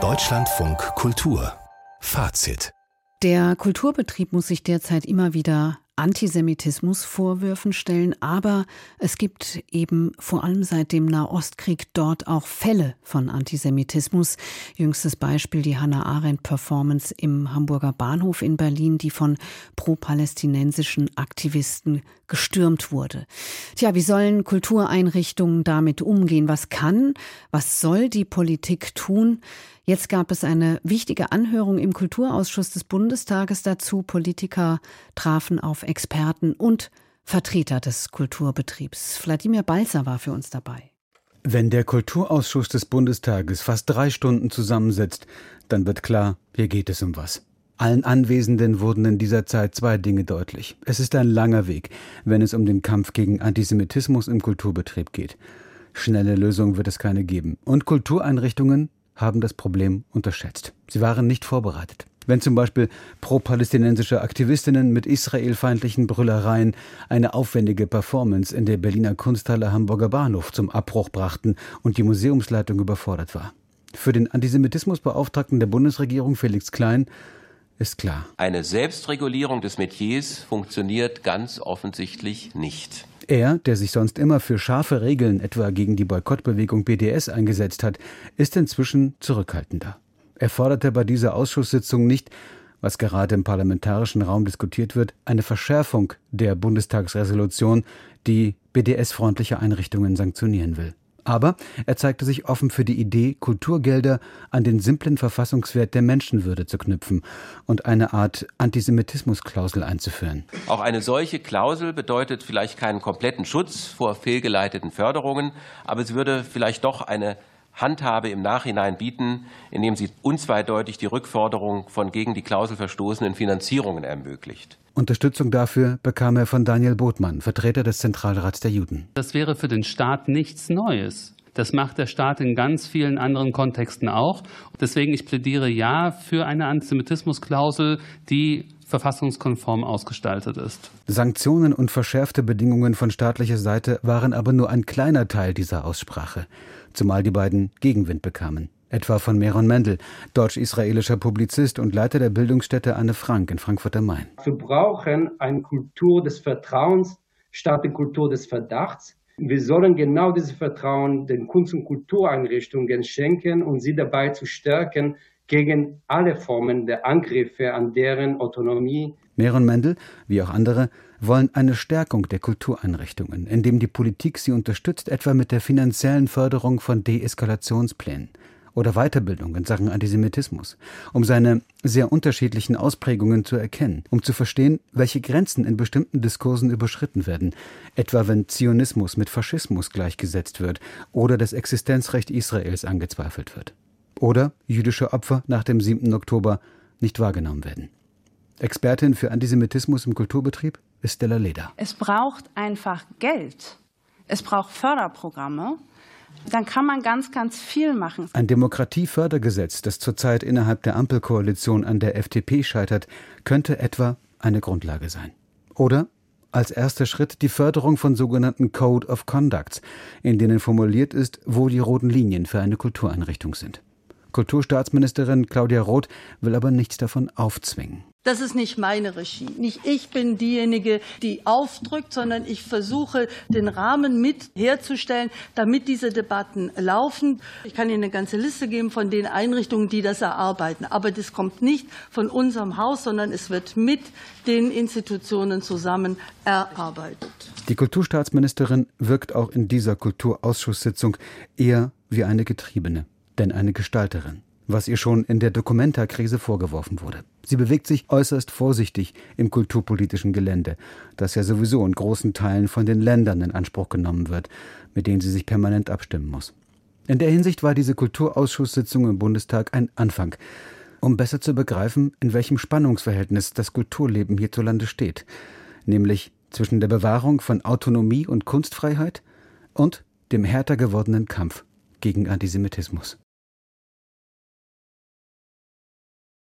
Deutschlandfunk Kultur Fazit der Kulturbetrieb muss sich derzeit immer wieder Antisemitismusvorwürfen stellen, aber es gibt eben vor allem seit dem Nahostkrieg dort auch Fälle von Antisemitismus. Jüngstes Beispiel die Hannah Arendt Performance im Hamburger Bahnhof in Berlin, die von pro-palästinensischen Aktivisten gestürmt wurde. Tja, wie sollen Kultureinrichtungen damit umgehen? Was kann, was soll die Politik tun? Jetzt gab es eine wichtige Anhörung im Kulturausschuss des Bundestages dazu. Politiker trafen auf Experten und Vertreter des Kulturbetriebs. Wladimir Balzer war für uns dabei. Wenn der Kulturausschuss des Bundestages fast drei Stunden zusammensetzt, dann wird klar, hier geht es um was. Allen Anwesenden wurden in dieser Zeit zwei Dinge deutlich. Es ist ein langer Weg, wenn es um den Kampf gegen Antisemitismus im Kulturbetrieb geht. Schnelle Lösungen wird es keine geben. Und Kultureinrichtungen haben das Problem unterschätzt. Sie waren nicht vorbereitet. Wenn zum Beispiel pro-palästinensische Aktivistinnen mit israelfeindlichen Brüllereien eine aufwendige Performance in der Berliner Kunsthalle Hamburger Bahnhof zum Abbruch brachten und die Museumsleitung überfordert war. Für den Antisemitismusbeauftragten der Bundesregierung Felix Klein ist klar. Eine Selbstregulierung des Metiers funktioniert ganz offensichtlich nicht. Er, der sich sonst immer für scharfe Regeln, etwa gegen die Boykottbewegung BDS eingesetzt hat, ist inzwischen zurückhaltender. Er forderte bei dieser Ausschusssitzung nicht, was gerade im parlamentarischen Raum diskutiert wird, eine Verschärfung der Bundestagsresolution, die BDS-freundliche Einrichtungen sanktionieren will. Aber er zeigte sich offen für die Idee, Kulturgelder an den simplen Verfassungswert der Menschenwürde zu knüpfen und eine Art Antisemitismusklausel einzuführen. Auch eine solche Klausel bedeutet vielleicht keinen kompletten Schutz vor fehlgeleiteten Förderungen, aber sie würde vielleicht doch eine Handhabe im Nachhinein bieten, indem sie unzweideutig die Rückforderung von gegen die Klausel verstoßenen Finanzierungen ermöglicht. Unterstützung dafür bekam er von Daniel Botmann, Vertreter des Zentralrats der Juden. Das wäre für den Staat nichts Neues. Das macht der Staat in ganz vielen anderen Kontexten auch. Deswegen ich plädiere ja für eine Antisemitismusklausel, die verfassungskonform ausgestaltet ist. Sanktionen und verschärfte Bedingungen von staatlicher Seite waren aber nur ein kleiner Teil dieser Aussprache, zumal die beiden Gegenwind bekamen. Etwa von Meron Mendel, deutsch-israelischer Publizist und Leiter der Bildungsstätte Anne Frank in Frankfurt am Main. Wir brauchen eine Kultur des Vertrauens statt eine Kultur des Verdachts. Wir sollen genau dieses Vertrauen den Kunst- und Kultureinrichtungen schenken und sie dabei zu stärken, gegen alle Formen der Angriffe an deren Autonomie. Meron Mendel, wie auch andere, wollen eine Stärkung der Kultureinrichtungen, indem die Politik sie unterstützt, etwa mit der finanziellen Förderung von Deeskalationsplänen oder Weiterbildung in Sachen Antisemitismus, um seine sehr unterschiedlichen Ausprägungen zu erkennen, um zu verstehen, welche Grenzen in bestimmten Diskursen überschritten werden, etwa wenn Zionismus mit Faschismus gleichgesetzt wird oder das Existenzrecht Israels angezweifelt wird oder jüdische Opfer nach dem 7. Oktober nicht wahrgenommen werden. Expertin für Antisemitismus im Kulturbetrieb ist Stella Leder. Es braucht einfach Geld. Es braucht Förderprogramme. Dann kann man ganz, ganz viel machen. Ein Demokratiefördergesetz, das zurzeit innerhalb der Ampelkoalition an der FDP scheitert, könnte etwa eine Grundlage sein. Oder als erster Schritt die Förderung von sogenannten Code of Conducts, in denen formuliert ist, wo die roten Linien für eine Kultureinrichtung sind. Kulturstaatsministerin Claudia Roth will aber nichts davon aufzwingen. Das ist nicht meine Regie. Nicht ich bin diejenige, die aufdrückt, sondern ich versuche, den Rahmen mit herzustellen, damit diese Debatten laufen. Ich kann Ihnen eine ganze Liste geben von den Einrichtungen, die das erarbeiten. Aber das kommt nicht von unserem Haus, sondern es wird mit den Institutionen zusammen erarbeitet. Die Kulturstaatsministerin wirkt auch in dieser Kulturausschusssitzung eher wie eine Getriebene denn eine Gestalterin, was ihr schon in der Dokumenta-Krise vorgeworfen wurde. Sie bewegt sich äußerst vorsichtig im kulturpolitischen Gelände, das ja sowieso in großen Teilen von den Ländern in Anspruch genommen wird, mit denen sie sich permanent abstimmen muss. In der Hinsicht war diese Kulturausschusssitzung im Bundestag ein Anfang, um besser zu begreifen, in welchem Spannungsverhältnis das Kulturleben hierzulande steht, nämlich zwischen der Bewahrung von Autonomie und Kunstfreiheit und dem härter gewordenen Kampf gegen Antisemitismus.